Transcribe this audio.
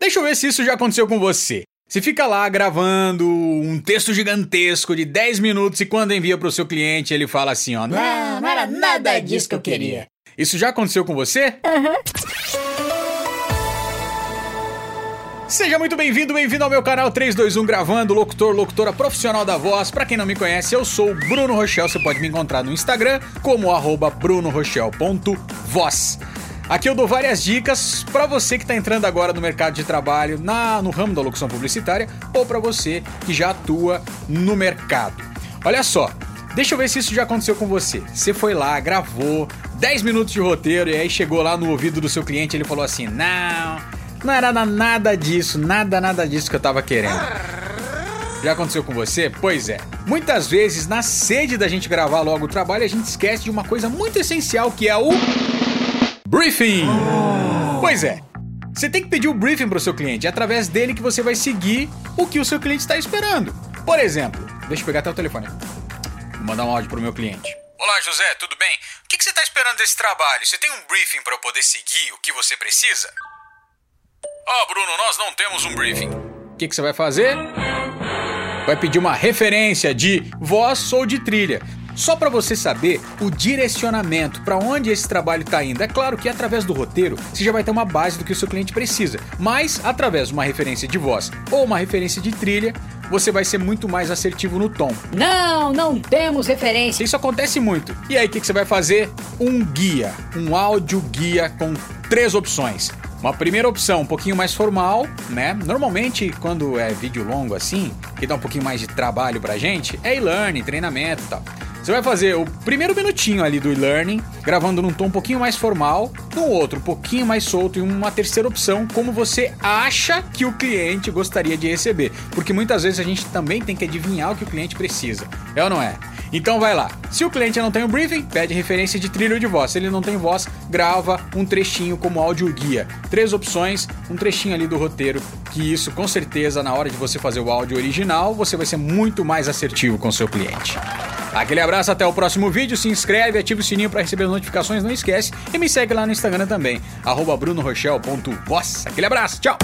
Deixa eu ver se isso já aconteceu com você. Você fica lá gravando um texto gigantesco de 10 minutos e quando envia para o seu cliente ele fala assim, ó, não, não era nada disso que eu queria. Isso já aconteceu com você? Uhum. Seja muito bem-vindo, bem-vindo ao meu canal 321 Gravando, locutor, locutora profissional da voz. Para quem não me conhece, eu sou Bruno Rochel. Você pode me encontrar no Instagram como arroba brunorochel.voz. Aqui eu dou várias dicas para você que está entrando agora no mercado de trabalho, na, no ramo da locução publicitária, ou para você que já atua no mercado. Olha só, deixa eu ver se isso já aconteceu com você. Você foi lá, gravou 10 minutos de roteiro e aí chegou lá no ouvido do seu cliente ele falou assim: Não, não era nada disso, nada, nada disso que eu tava querendo. Já aconteceu com você? Pois é. Muitas vezes, na sede da gente gravar logo o trabalho, a gente esquece de uma coisa muito essencial que é o Briefing! Pois é. Você tem que pedir o briefing para o seu cliente. É através dele que você vai seguir o que o seu cliente está esperando. Por exemplo, deixa eu pegar até o telefone. Vou mandar um áudio para o meu cliente. Olá, José, tudo bem? O que, que você está esperando desse trabalho? Você tem um briefing para eu poder seguir o que você precisa? Ah, oh, Bruno, nós não temos um briefing. O que, que você vai fazer? Vai pedir uma referência de voz ou de trilha só para você saber o direcionamento para onde esse trabalho está indo. É claro que através do roteiro você já vai ter uma base do que o seu cliente precisa, mas através de uma referência de voz ou uma referência de trilha, você vai ser muito mais assertivo no tom. Não, não temos referência. Isso acontece muito. E aí, o que, que você vai fazer? Um guia, um áudio guia com três opções. Uma primeira opção, um pouquinho mais formal, né? Normalmente, quando é vídeo longo assim, que dá um pouquinho mais de trabalho pra gente, é e-learning, treinamento e tal. Você vai fazer o primeiro minutinho ali do e-learning, gravando num tom um pouquinho mais formal, no outro um pouquinho mais solto e uma terceira opção, como você acha que o cliente gostaria de receber. Porque muitas vezes a gente também tem que adivinhar o que o cliente precisa. É ou não é? Então vai lá. Se o cliente não tem o briefing, pede referência de trilho de voz. Se ele não tem voz, grava um trechinho como áudio guia. Três opções, um trechinho ali do roteiro, que isso com certeza na hora de você fazer o áudio original, você vai ser muito mais assertivo com o seu cliente. Aquele abraço, até o próximo vídeo. Se inscreve, ativa o sininho para receber as notificações, não esquece. E me segue lá no Instagram também, brunorochel.voz. Aquele abraço, tchau!